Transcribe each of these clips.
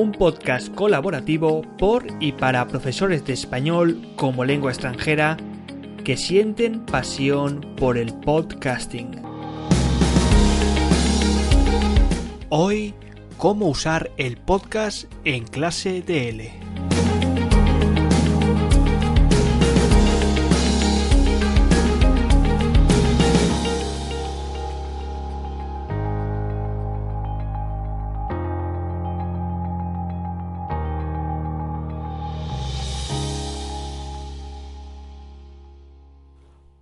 un podcast colaborativo por y para profesores de español como lengua extranjera que sienten pasión por el podcasting. Hoy, cómo usar el podcast en clase DL.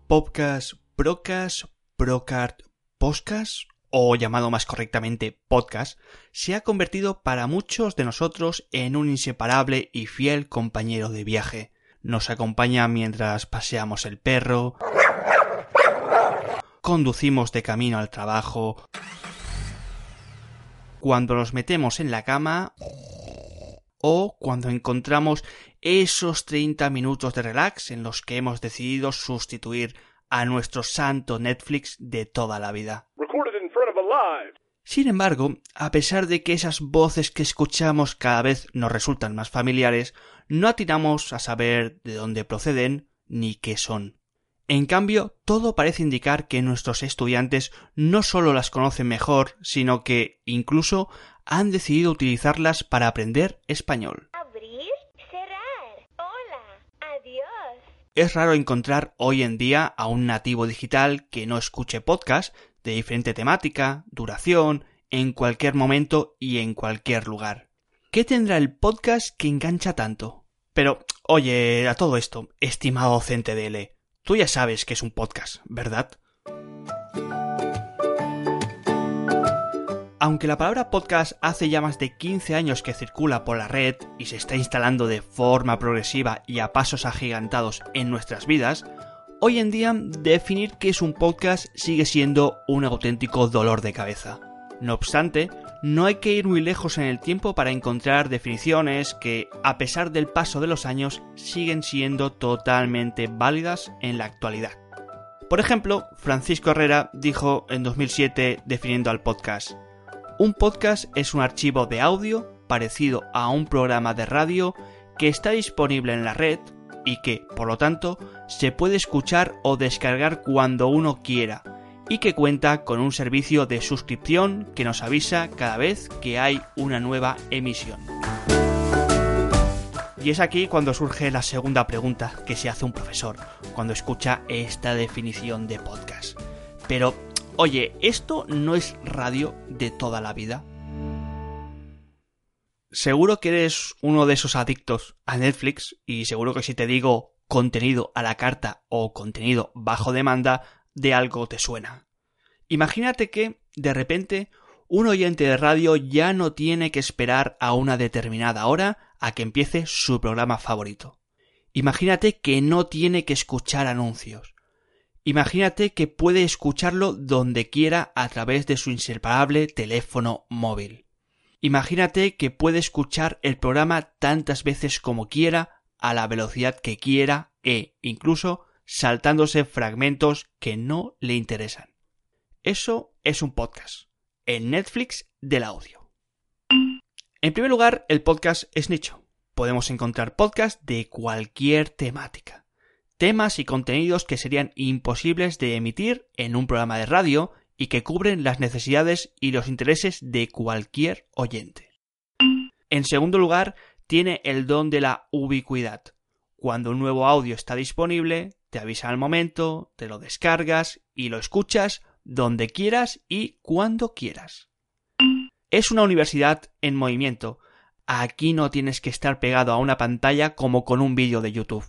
Podcast, Procast, Procard, Podcast o llamado más correctamente podcast, se ha convertido para muchos de nosotros en un inseparable y fiel compañero de viaje. Nos acompaña mientras paseamos el perro, conducimos de camino al trabajo, cuando nos metemos en la cama o cuando encontramos esos 30 minutos de relax en los que hemos decidido sustituir a nuestro santo Netflix de toda la vida. Sin embargo, a pesar de que esas voces que escuchamos cada vez nos resultan más familiares, no atinamos a saber de dónde proceden ni qué son. En cambio, todo parece indicar que nuestros estudiantes no solo las conocen mejor, sino que, incluso, han decidido utilizarlas para aprender español. Es raro encontrar hoy en día a un nativo digital que no escuche podcast de diferente temática, duración, en cualquier momento y en cualquier lugar. ¿Qué tendrá el podcast que engancha tanto? Pero, oye, a todo esto, estimado docente DL, tú ya sabes que es un podcast, ¿verdad? Aunque la palabra podcast hace ya más de 15 años que circula por la red y se está instalando de forma progresiva y a pasos agigantados en nuestras vidas, hoy en día definir qué es un podcast sigue siendo un auténtico dolor de cabeza. No obstante, no hay que ir muy lejos en el tiempo para encontrar definiciones que, a pesar del paso de los años, siguen siendo totalmente válidas en la actualidad. Por ejemplo, Francisco Herrera dijo en 2007 definiendo al podcast, un podcast es un archivo de audio parecido a un programa de radio que está disponible en la red y que, por lo tanto, se puede escuchar o descargar cuando uno quiera y que cuenta con un servicio de suscripción que nos avisa cada vez que hay una nueva emisión. Y es aquí cuando surge la segunda pregunta que se hace un profesor cuando escucha esta definición de podcast. Pero Oye, ¿esto no es radio de toda la vida? Seguro que eres uno de esos adictos a Netflix y seguro que si te digo contenido a la carta o contenido bajo demanda, de algo te suena. Imagínate que, de repente, un oyente de radio ya no tiene que esperar a una determinada hora a que empiece su programa favorito. Imagínate que no tiene que escuchar anuncios. Imagínate que puede escucharlo donde quiera a través de su inseparable teléfono móvil. Imagínate que puede escuchar el programa tantas veces como quiera, a la velocidad que quiera e incluso saltándose fragmentos que no le interesan. Eso es un podcast, el Netflix del audio. En primer lugar, el podcast es nicho. Podemos encontrar podcasts de cualquier temática temas y contenidos que serían imposibles de emitir en un programa de radio y que cubren las necesidades y los intereses de cualquier oyente. En segundo lugar, tiene el don de la ubicuidad. Cuando un nuevo audio está disponible, te avisa al momento, te lo descargas y lo escuchas donde quieras y cuando quieras. Es una universidad en movimiento. Aquí no tienes que estar pegado a una pantalla como con un vídeo de YouTube.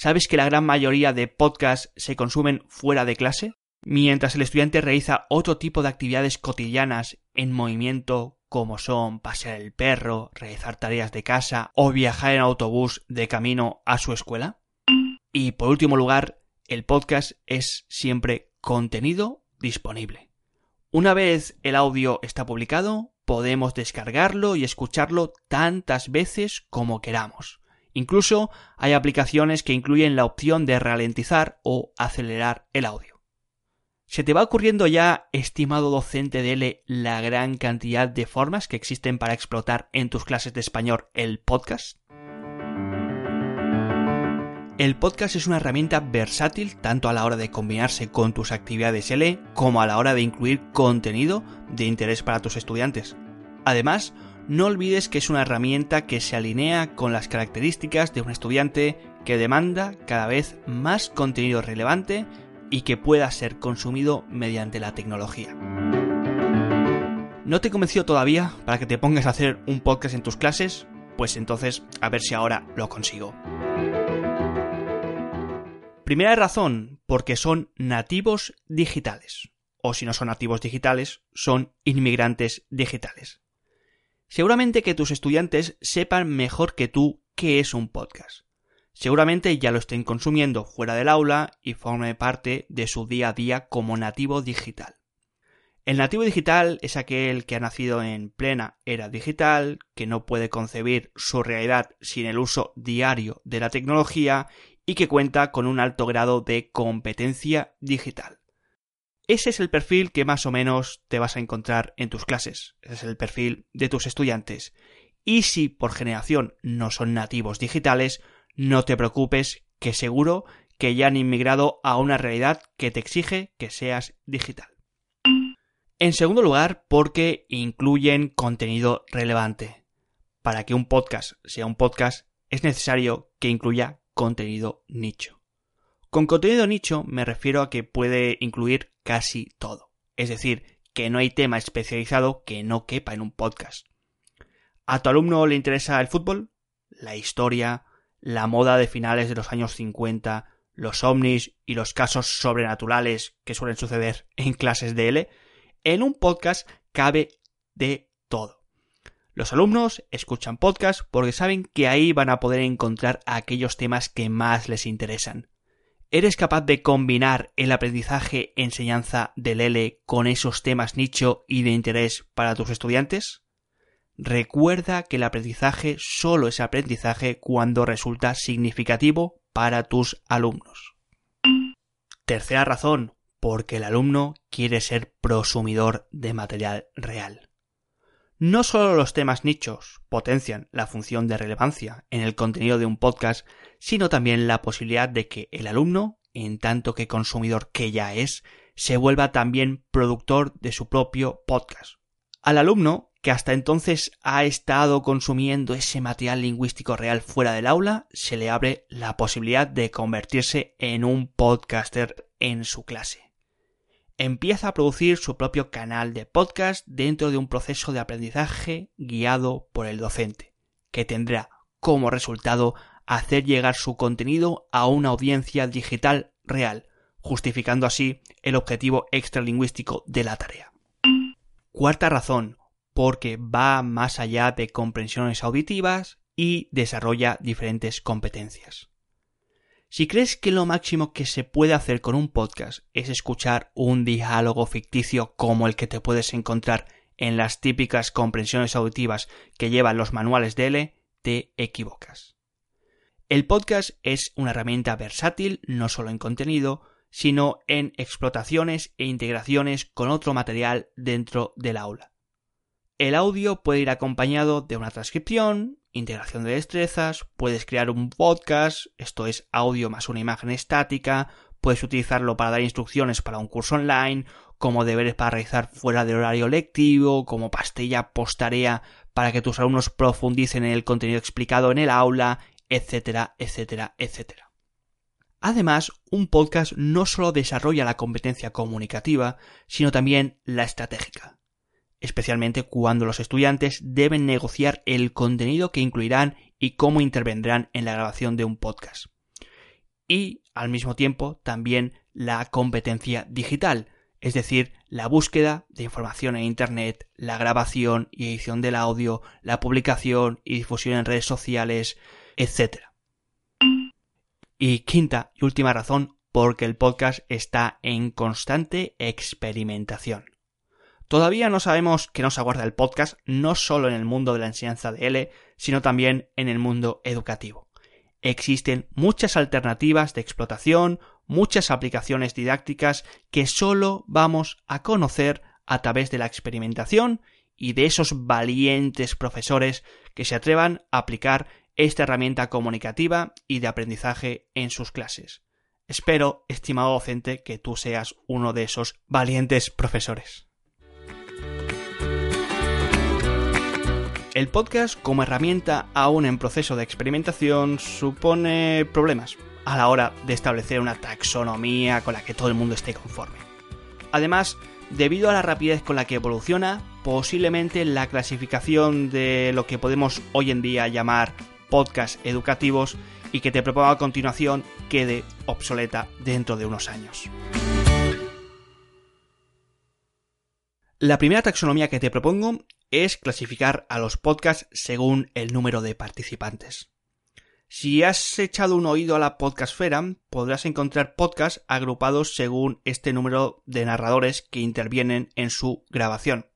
¿Sabes que la gran mayoría de podcasts se consumen fuera de clase? Mientras el estudiante realiza otro tipo de actividades cotidianas en movimiento como son pasear el perro, realizar tareas de casa o viajar en autobús de camino a su escuela. Y por último lugar, el podcast es siempre contenido disponible. Una vez el audio está publicado, podemos descargarlo y escucharlo tantas veces como queramos. Incluso hay aplicaciones que incluyen la opción de ralentizar o acelerar el audio. ¿Se te va ocurriendo ya, estimado docente de L, la gran cantidad de formas que existen para explotar en tus clases de español el podcast? El podcast es una herramienta versátil tanto a la hora de combinarse con tus actividades L como a la hora de incluir contenido de interés para tus estudiantes. Además, no olvides que es una herramienta que se alinea con las características de un estudiante que demanda cada vez más contenido relevante y que pueda ser consumido mediante la tecnología. ¿No te convenció todavía para que te pongas a hacer un podcast en tus clases? Pues entonces a ver si ahora lo consigo. Primera razón, porque son nativos digitales. O si no son nativos digitales, son inmigrantes digitales. Seguramente que tus estudiantes sepan mejor que tú qué es un podcast. Seguramente ya lo estén consumiendo fuera del aula y forme parte de su día a día como nativo digital. El nativo digital es aquel que ha nacido en plena era digital, que no puede concebir su realidad sin el uso diario de la tecnología y que cuenta con un alto grado de competencia digital. Ese es el perfil que más o menos te vas a encontrar en tus clases. Ese es el perfil de tus estudiantes. Y si por generación no son nativos digitales, no te preocupes, que seguro que ya han inmigrado a una realidad que te exige que seas digital. En segundo lugar, porque incluyen contenido relevante. Para que un podcast sea un podcast, es necesario que incluya contenido nicho. Con contenido nicho me refiero a que puede incluir casi todo. Es decir, que no hay tema especializado que no quepa en un podcast. ¿A tu alumno le interesa el fútbol? La historia, la moda de finales de los años 50, los ovnis y los casos sobrenaturales que suelen suceder en clases de L, en un podcast cabe de todo. Los alumnos escuchan podcast porque saben que ahí van a poder encontrar aquellos temas que más les interesan. ¿Eres capaz de combinar el aprendizaje enseñanza del L con esos temas nicho y de interés para tus estudiantes? Recuerda que el aprendizaje solo es aprendizaje cuando resulta significativo para tus alumnos. Tercera razón, porque el alumno quiere ser prosumidor de material real. No solo los temas nichos potencian la función de relevancia en el contenido de un podcast, sino también la posibilidad de que el alumno, en tanto que consumidor que ya es, se vuelva también productor de su propio podcast. Al alumno que hasta entonces ha estado consumiendo ese material lingüístico real fuera del aula, se le abre la posibilidad de convertirse en un podcaster en su clase. Empieza a producir su propio canal de podcast dentro de un proceso de aprendizaje guiado por el docente, que tendrá como resultado hacer llegar su contenido a una audiencia digital real, justificando así el objetivo extralingüístico de la tarea. Cuarta razón, porque va más allá de comprensiones auditivas y desarrolla diferentes competencias. Si crees que lo máximo que se puede hacer con un podcast es escuchar un diálogo ficticio como el que te puedes encontrar en las típicas comprensiones auditivas que llevan los manuales de L, te equivocas. El podcast es una herramienta versátil no solo en contenido, sino en explotaciones e integraciones con otro material dentro del aula. El audio puede ir acompañado de una transcripción, integración de destrezas, puedes crear un podcast, esto es audio más una imagen estática, puedes utilizarlo para dar instrucciones para un curso online, como deberes para realizar fuera del horario lectivo, como pastilla postarea para que tus alumnos profundicen en el contenido explicado en el aula, etcétera, etcétera, etcétera. Además, un podcast no solo desarrolla la competencia comunicativa, sino también la estratégica especialmente cuando los estudiantes deben negociar el contenido que incluirán y cómo intervendrán en la grabación de un podcast. Y, al mismo tiempo, también la competencia digital, es decir, la búsqueda de información en Internet, la grabación y edición del audio, la publicación y difusión en redes sociales, etc. Y quinta y última razón, porque el podcast está en constante experimentación. Todavía no sabemos qué nos aguarda el podcast, no solo en el mundo de la enseñanza de L, sino también en el mundo educativo. Existen muchas alternativas de explotación, muchas aplicaciones didácticas que solo vamos a conocer a través de la experimentación y de esos valientes profesores que se atrevan a aplicar esta herramienta comunicativa y de aprendizaje en sus clases. Espero, estimado docente, que tú seas uno de esos valientes profesores. El podcast como herramienta aún en proceso de experimentación supone problemas a la hora de establecer una taxonomía con la que todo el mundo esté conforme. Además, debido a la rapidez con la que evoluciona, posiblemente la clasificación de lo que podemos hoy en día llamar podcasts educativos y que te propongo a continuación quede obsoleta dentro de unos años. La primera taxonomía que te propongo es clasificar a los podcasts según el número de participantes. Si has echado un oído a la podcastfera, podrás encontrar podcasts agrupados según este número de narradores que intervienen en su grabación.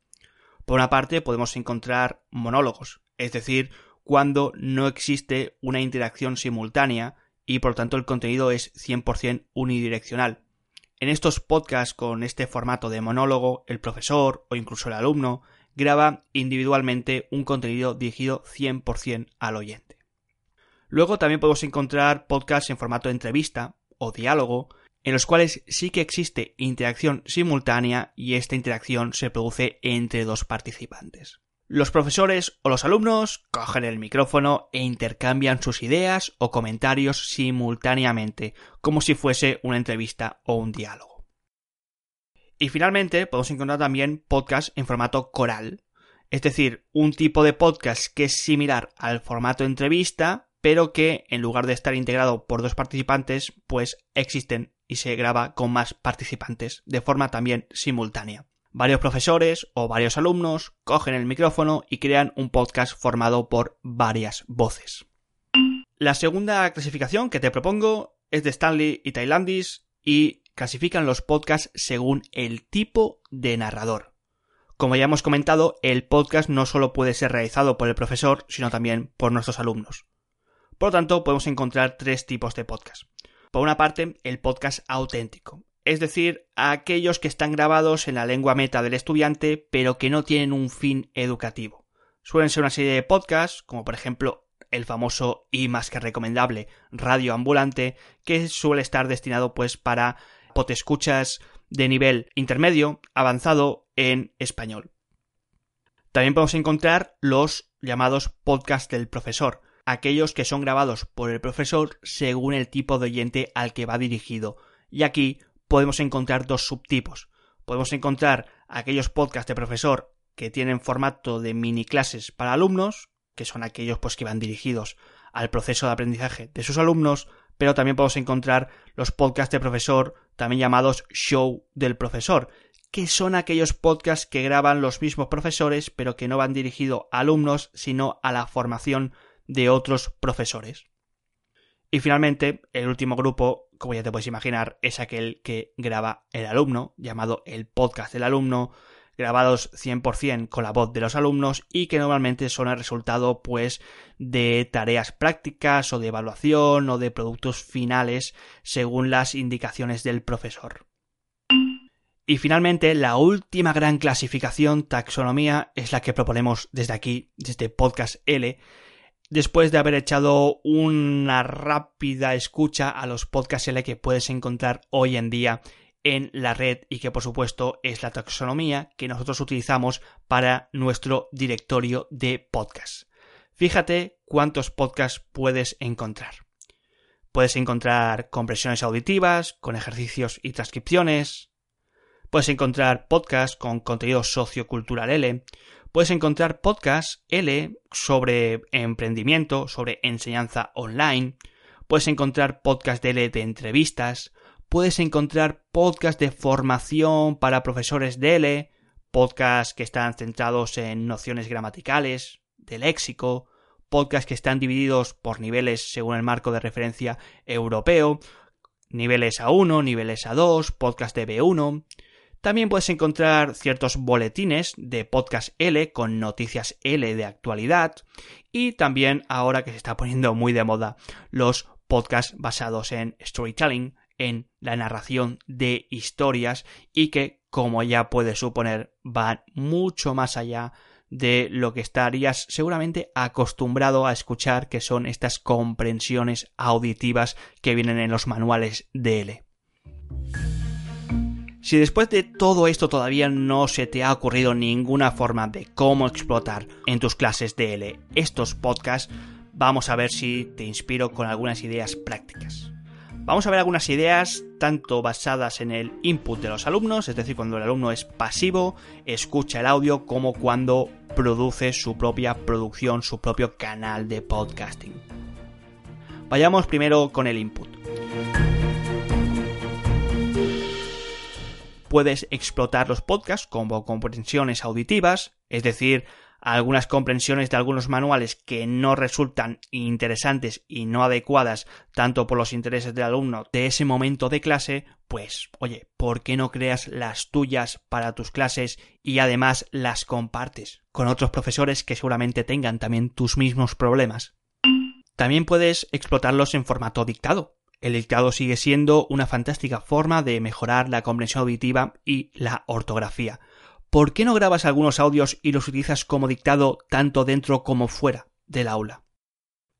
Por una parte, podemos encontrar monólogos, es decir, cuando no existe una interacción simultánea y por tanto el contenido es 100% unidireccional. En estos podcasts con este formato de monólogo, el profesor o incluso el alumno graba individualmente un contenido dirigido 100% al oyente. Luego también podemos encontrar podcasts en formato de entrevista o diálogo, en los cuales sí que existe interacción simultánea y esta interacción se produce entre dos participantes. Los profesores o los alumnos cogen el micrófono e intercambian sus ideas o comentarios simultáneamente, como si fuese una entrevista o un diálogo. Y finalmente podemos encontrar también podcasts en formato coral, es decir, un tipo de podcast que es similar al formato entrevista, pero que en lugar de estar integrado por dos participantes, pues existen y se graba con más participantes de forma también simultánea. Varios profesores o varios alumnos cogen el micrófono y crean un podcast formado por varias voces. La segunda clasificación que te propongo es de Stanley y Tailandis y clasifican los podcasts según el tipo de narrador. Como ya hemos comentado, el podcast no solo puede ser realizado por el profesor, sino también por nuestros alumnos. Por lo tanto, podemos encontrar tres tipos de podcast. Por una parte, el podcast auténtico, es decir, aquellos que están grabados en la lengua meta del estudiante, pero que no tienen un fin educativo. Suelen ser una serie de podcasts, como por ejemplo el famoso y más que recomendable Radio Ambulante, que suele estar destinado pues para potescuchas de nivel intermedio, avanzado en español. También podemos encontrar los llamados podcasts del profesor, aquellos que son grabados por el profesor según el tipo de oyente al que va dirigido. Y aquí podemos encontrar dos subtipos. Podemos encontrar aquellos podcasts de profesor que tienen formato de mini clases para alumnos, que son aquellos pues que van dirigidos al proceso de aprendizaje de sus alumnos, pero también podemos encontrar los podcasts de profesor, también llamados show del profesor, que son aquellos podcasts que graban los mismos profesores, pero que no van dirigidos a alumnos, sino a la formación de otros profesores. Y finalmente, el último grupo, como ya te puedes imaginar, es aquel que graba el alumno, llamado el podcast del alumno, grabados 100% con la voz de los alumnos y que normalmente son el resultado pues de tareas prácticas o de evaluación o de productos finales según las indicaciones del profesor. Y finalmente, la última gran clasificación, taxonomía, es la que proponemos desde aquí, desde Podcast L, después de haber echado una rápida escucha a los podcasts L que puedes encontrar hoy en día en la red y que por supuesto es la taxonomía que nosotros utilizamos para nuestro directorio de podcasts. Fíjate cuántos podcasts puedes encontrar. Puedes encontrar compresiones auditivas, con ejercicios y transcripciones. Puedes encontrar podcasts con contenido sociocultural L. Puedes encontrar podcasts L sobre emprendimiento, sobre enseñanza online. Puedes encontrar podcasts L de entrevistas. Puedes encontrar podcasts de formación para profesores de L. Podcasts que están centrados en nociones gramaticales, de léxico. Podcasts que están divididos por niveles según el marco de referencia europeo. Niveles A1, niveles A2, podcast de B1. También puedes encontrar ciertos boletines de podcast L con noticias L de actualidad y también ahora que se está poniendo muy de moda los podcasts basados en storytelling, en la narración de historias y que, como ya puedes suponer, van mucho más allá de lo que estarías seguramente acostumbrado a escuchar, que son estas comprensiones auditivas que vienen en los manuales de L. Si después de todo esto todavía no se te ha ocurrido ninguna forma de cómo explotar en tus clases de L estos podcasts, vamos a ver si te inspiro con algunas ideas prácticas. Vamos a ver algunas ideas tanto basadas en el input de los alumnos, es decir, cuando el alumno es pasivo, escucha el audio, como cuando produce su propia producción, su propio canal de podcasting. Vayamos primero con el input. puedes explotar los podcasts como comprensiones auditivas, es decir, algunas comprensiones de algunos manuales que no resultan interesantes y no adecuadas tanto por los intereses del alumno de ese momento de clase, pues oye, ¿por qué no creas las tuyas para tus clases y además las compartes con otros profesores que seguramente tengan también tus mismos problemas? También puedes explotarlos en formato dictado, el dictado sigue siendo una fantástica forma de mejorar la comprensión auditiva y la ortografía. ¿Por qué no grabas algunos audios y los utilizas como dictado tanto dentro como fuera del aula?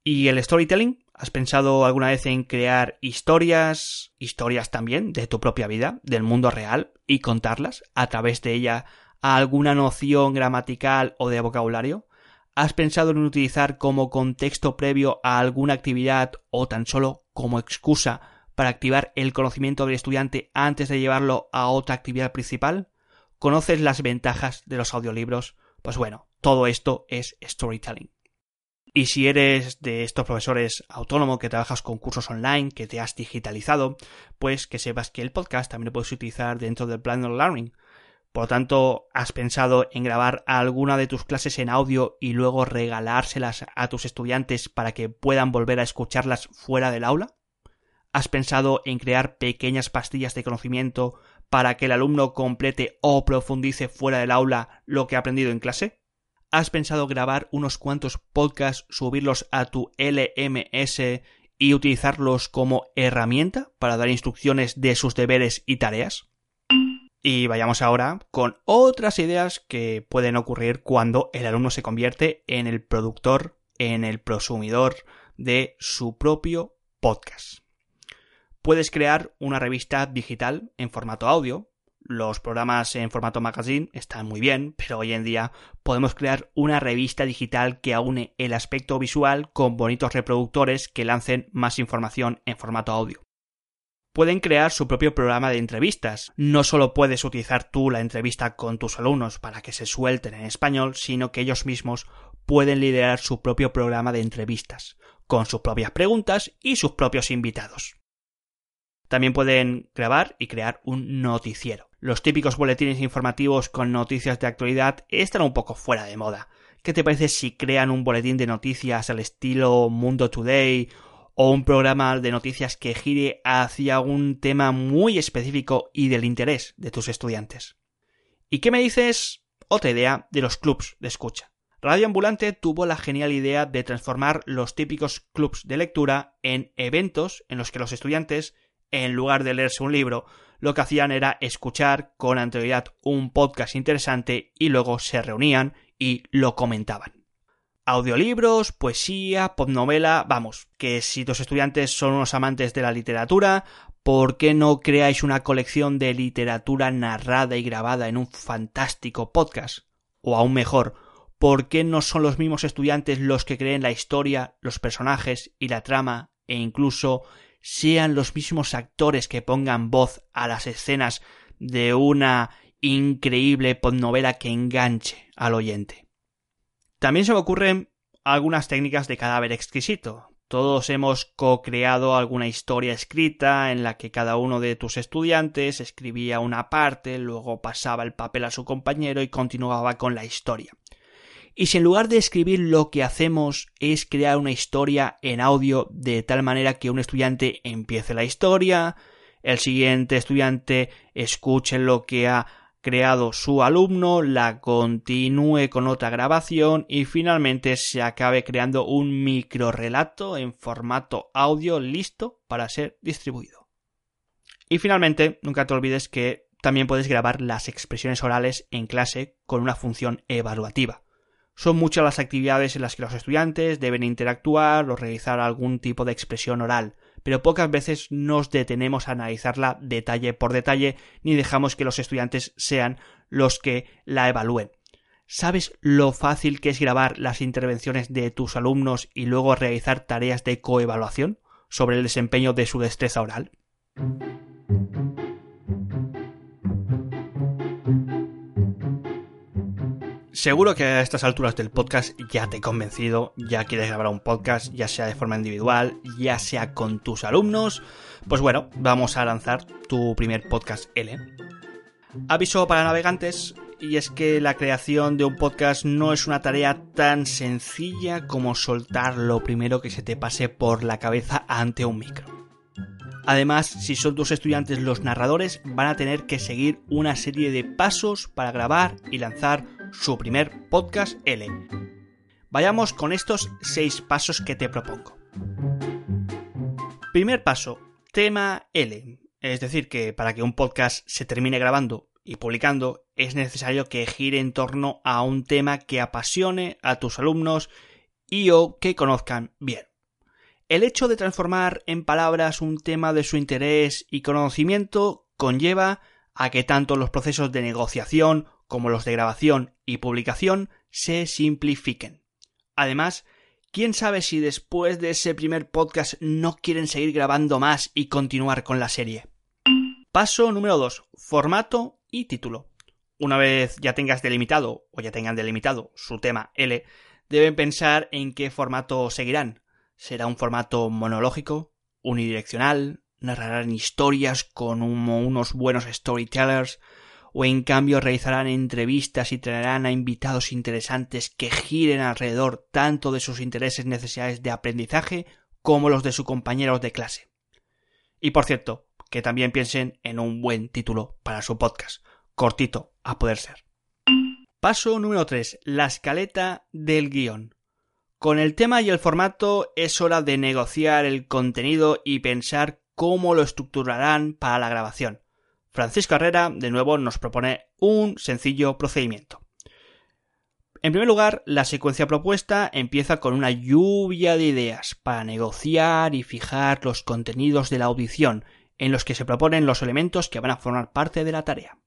¿Y el storytelling? ¿Has pensado alguna vez en crear historias, historias también de tu propia vida, del mundo real, y contarlas a través de ella a alguna noción gramatical o de vocabulario? ¿Has pensado en utilizar como contexto previo a alguna actividad o tan solo como excusa para activar el conocimiento del estudiante antes de llevarlo a otra actividad principal? ¿Conoces las ventajas de los audiolibros? Pues bueno, todo esto es storytelling. Y si eres de estos profesores autónomos que trabajas con cursos online, que te has digitalizado, pues que sepas que el podcast también lo puedes utilizar dentro del plan learning. Por lo tanto, ¿has pensado en grabar alguna de tus clases en audio y luego regalárselas a tus estudiantes para que puedan volver a escucharlas fuera del aula? ¿Has pensado en crear pequeñas pastillas de conocimiento para que el alumno complete o profundice fuera del aula lo que ha aprendido en clase? ¿Has pensado grabar unos cuantos podcasts, subirlos a tu LMS y utilizarlos como herramienta para dar instrucciones de sus deberes y tareas? Y vayamos ahora con otras ideas que pueden ocurrir cuando el alumno se convierte en el productor, en el prosumidor de su propio podcast. Puedes crear una revista digital en formato audio. Los programas en formato magazine están muy bien, pero hoy en día podemos crear una revista digital que aúne el aspecto visual con bonitos reproductores que lancen más información en formato audio pueden crear su propio programa de entrevistas. No solo puedes utilizar tú la entrevista con tus alumnos para que se suelten en español, sino que ellos mismos pueden liderar su propio programa de entrevistas, con sus propias preguntas y sus propios invitados. También pueden grabar y crear un noticiero. Los típicos boletines informativos con noticias de actualidad están un poco fuera de moda. ¿Qué te parece si crean un boletín de noticias al estilo Mundo Today o un programa de noticias que gire hacia un tema muy específico y del interés de tus estudiantes. ¿Y qué me dices? Otra idea de los clubs de escucha. Radio Ambulante tuvo la genial idea de transformar los típicos clubs de lectura en eventos en los que los estudiantes, en lugar de leerse un libro, lo que hacían era escuchar con anterioridad un podcast interesante y luego se reunían y lo comentaban audiolibros, poesía, novela, vamos, que si tus estudiantes son unos amantes de la literatura, ¿por qué no creáis una colección de literatura narrada y grabada en un fantástico podcast? O aún mejor, ¿por qué no son los mismos estudiantes los que creen la historia, los personajes y la trama e incluso sean los mismos actores que pongan voz a las escenas de una increíble podnovela que enganche al oyente? También se me ocurren algunas técnicas de cadáver exquisito. Todos hemos co-creado alguna historia escrita en la que cada uno de tus estudiantes escribía una parte, luego pasaba el papel a su compañero y continuaba con la historia. Y si en lugar de escribir lo que hacemos es crear una historia en audio de tal manera que un estudiante empiece la historia, el siguiente estudiante escuche lo que ha creado su alumno, la continúe con otra grabación y finalmente se acabe creando un relato en formato audio listo para ser distribuido. Y finalmente, nunca te olvides que también puedes grabar las expresiones orales en clase con una función evaluativa. Son muchas las actividades en las que los estudiantes deben interactuar o realizar algún tipo de expresión oral, pero pocas veces nos detenemos a analizarla detalle por detalle ni dejamos que los estudiantes sean los que la evalúen. ¿Sabes lo fácil que es grabar las intervenciones de tus alumnos y luego realizar tareas de coevaluación sobre el desempeño de su destreza oral? Seguro que a estas alturas del podcast ya te he convencido, ya quieres grabar un podcast, ya sea de forma individual, ya sea con tus alumnos. Pues bueno, vamos a lanzar tu primer podcast L. Aviso para navegantes, y es que la creación de un podcast no es una tarea tan sencilla como soltar lo primero que se te pase por la cabeza ante un micro. Además, si son tus estudiantes los narradores, van a tener que seguir una serie de pasos para grabar y lanzar su primer podcast L. Vayamos con estos seis pasos que te propongo. Primer paso, tema L. Es decir, que para que un podcast se termine grabando y publicando es necesario que gire en torno a un tema que apasione a tus alumnos y o que conozcan bien. El hecho de transformar en palabras un tema de su interés y conocimiento conlleva a que tanto los procesos de negociación como los de grabación y publicación, se simplifiquen. Además, quién sabe si después de ese primer podcast no quieren seguir grabando más y continuar con la serie. Paso número 2. Formato y título. Una vez ya tengas delimitado o ya tengan delimitado su tema L, deben pensar en qué formato seguirán. ¿Será un formato monológico, unidireccional, narrarán historias con unos buenos storytellers, o en cambio realizarán entrevistas y traerán a invitados interesantes que giren alrededor tanto de sus intereses y necesidades de aprendizaje como los de sus compañeros de clase. Y por cierto, que también piensen en un buen título para su podcast, cortito a poder ser. Paso número 3. La escaleta del guion. Con el tema y el formato es hora de negociar el contenido y pensar cómo lo estructurarán para la grabación. Francisco Herrera, de nuevo, nos propone un sencillo procedimiento. En primer lugar, la secuencia propuesta empieza con una lluvia de ideas para negociar y fijar los contenidos de la audición, en los que se proponen los elementos que van a formar parte de la tarea.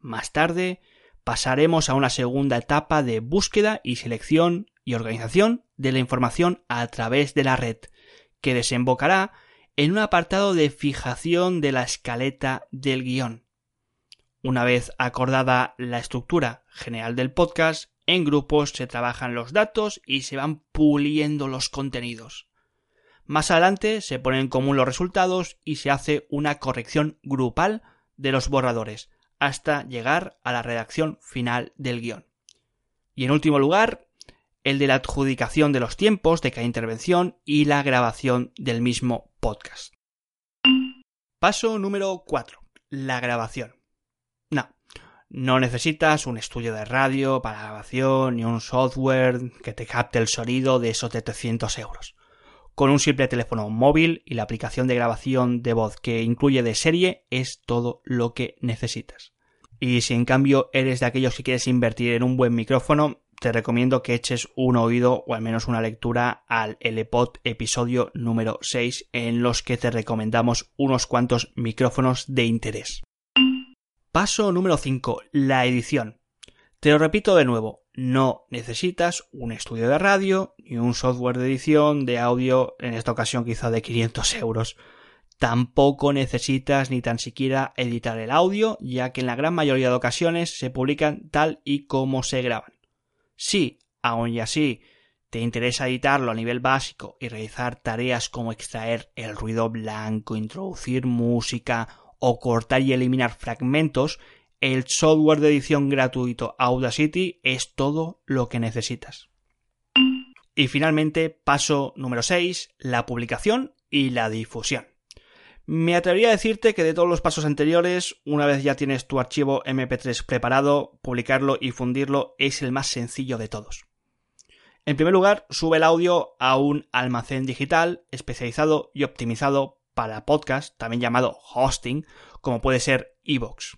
Más tarde, pasaremos a una segunda etapa de búsqueda y selección y organización de la información a través de la red, que desembocará en un apartado de fijación de la escaleta del guion. Una vez acordada la estructura general del podcast, en grupos se trabajan los datos y se van puliendo los contenidos. Más adelante se ponen en común los resultados y se hace una corrección grupal de los borradores, hasta llegar a la redacción final del guion. Y en último lugar, el de la adjudicación de los tiempos de cada intervención y la grabación del mismo podcast. Paso número 4. La grabación. No, no necesitas un estudio de radio para grabación ni un software que te capte el sonido de esos 700 euros. Con un simple teléfono móvil y la aplicación de grabación de voz que incluye de serie es todo lo que necesitas. Y si en cambio eres de aquellos que quieres invertir en un buen micrófono, te recomiendo que eches un oído o al menos una lectura al LPod episodio número 6 en los que te recomendamos unos cuantos micrófonos de interés. Paso número 5. La edición. Te lo repito de nuevo, no necesitas un estudio de radio ni un software de edición de audio, en esta ocasión quizá de 500 euros. Tampoco necesitas ni tan siquiera editar el audio, ya que en la gran mayoría de ocasiones se publican tal y como se graban. Si, aun y así, te interesa editarlo a nivel básico y realizar tareas como extraer el ruido blanco, introducir música o cortar y eliminar fragmentos, el software de edición gratuito Audacity es todo lo que necesitas. Y finalmente, paso número 6, la publicación y la difusión. Me atrevería a decirte que de todos los pasos anteriores, una vez ya tienes tu archivo MP3 preparado, publicarlo y fundirlo es el más sencillo de todos. En primer lugar, sube el audio a un almacén digital especializado y optimizado para podcast, también llamado hosting, como puede ser iVoox.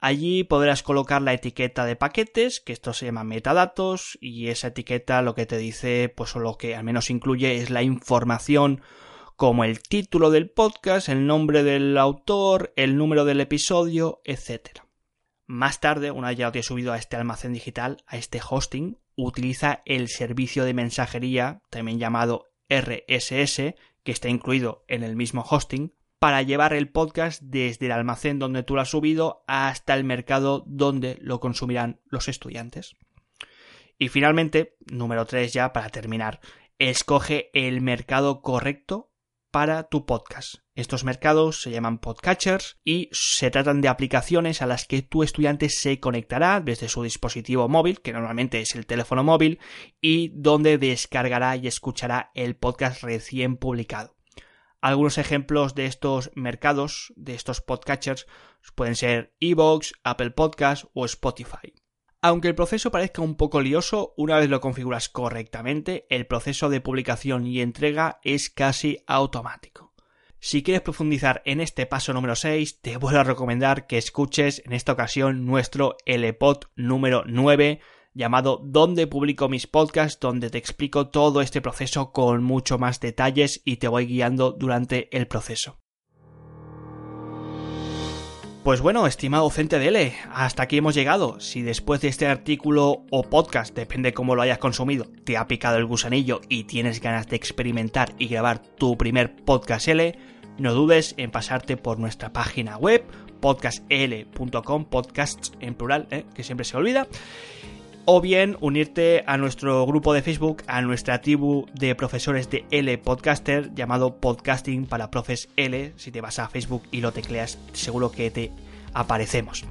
Allí podrás colocar la etiqueta de paquetes, que esto se llama metadatos, y esa etiqueta lo que te dice, pues o lo que al menos incluye es la información como el título del podcast, el nombre del autor, el número del episodio, etc. Más tarde, una vez ya lo tienes subido a este almacén digital, a este hosting, utiliza el servicio de mensajería, también llamado RSS, que está incluido en el mismo hosting, para llevar el podcast desde el almacén donde tú lo has subido hasta el mercado donde lo consumirán los estudiantes. Y finalmente, número 3 ya para terminar, escoge el mercado correcto para tu podcast. Estos mercados se llaman podcatchers y se tratan de aplicaciones a las que tu estudiante se conectará desde su dispositivo móvil, que normalmente es el teléfono móvil, y donde descargará y escuchará el podcast recién publicado. Algunos ejemplos de estos mercados, de estos podcatchers, pueden ser Evox, Apple Podcast o Spotify. Aunque el proceso parezca un poco lioso, una vez lo configuras correctamente, el proceso de publicación y entrega es casi automático. Si quieres profundizar en este paso número 6, te vuelvo a recomendar que escuches en esta ocasión nuestro LPod número 9 llamado Donde publico mis podcasts, donde te explico todo este proceso con mucho más detalles y te voy guiando durante el proceso. Pues bueno, estimado docente de hasta aquí hemos llegado. Si después de este artículo o podcast, depende cómo lo hayas consumido, te ha picado el gusanillo y tienes ganas de experimentar y grabar tu primer podcast L, no dudes en pasarte por nuestra página web podcastl.com, podcasts en plural, ¿eh? que siempre se olvida o bien unirte a nuestro grupo de Facebook, a nuestra tribu de profesores de L Podcaster llamado Podcasting para Profes L. Si te vas a Facebook y lo tecleas, seguro que te aparecemos.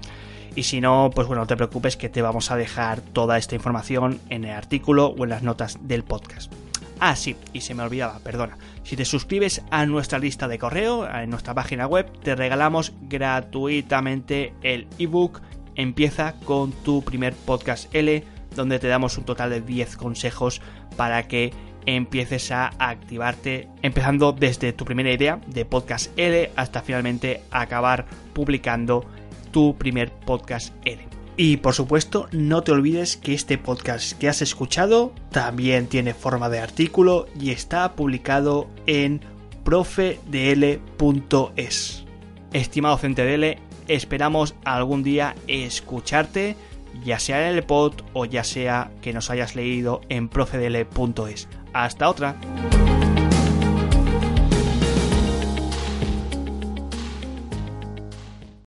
Y si no, pues bueno, no te preocupes que te vamos a dejar toda esta información en el artículo o en las notas del podcast. Ah, sí, y se me olvidaba, perdona. Si te suscribes a nuestra lista de correo, en nuestra página web, te regalamos gratuitamente el ebook Empieza con tu primer podcast L, donde te damos un total de 10 consejos para que empieces a activarte, empezando desde tu primera idea de podcast L hasta finalmente acabar publicando tu primer podcast L. Y por supuesto, no te olvides que este podcast que has escuchado también tiene forma de artículo y está publicado en profedl.es. Estimado CenteDL, Esperamos algún día escucharte, ya sea en el pod o ya sea que nos hayas leído en profedele.es. Hasta otra.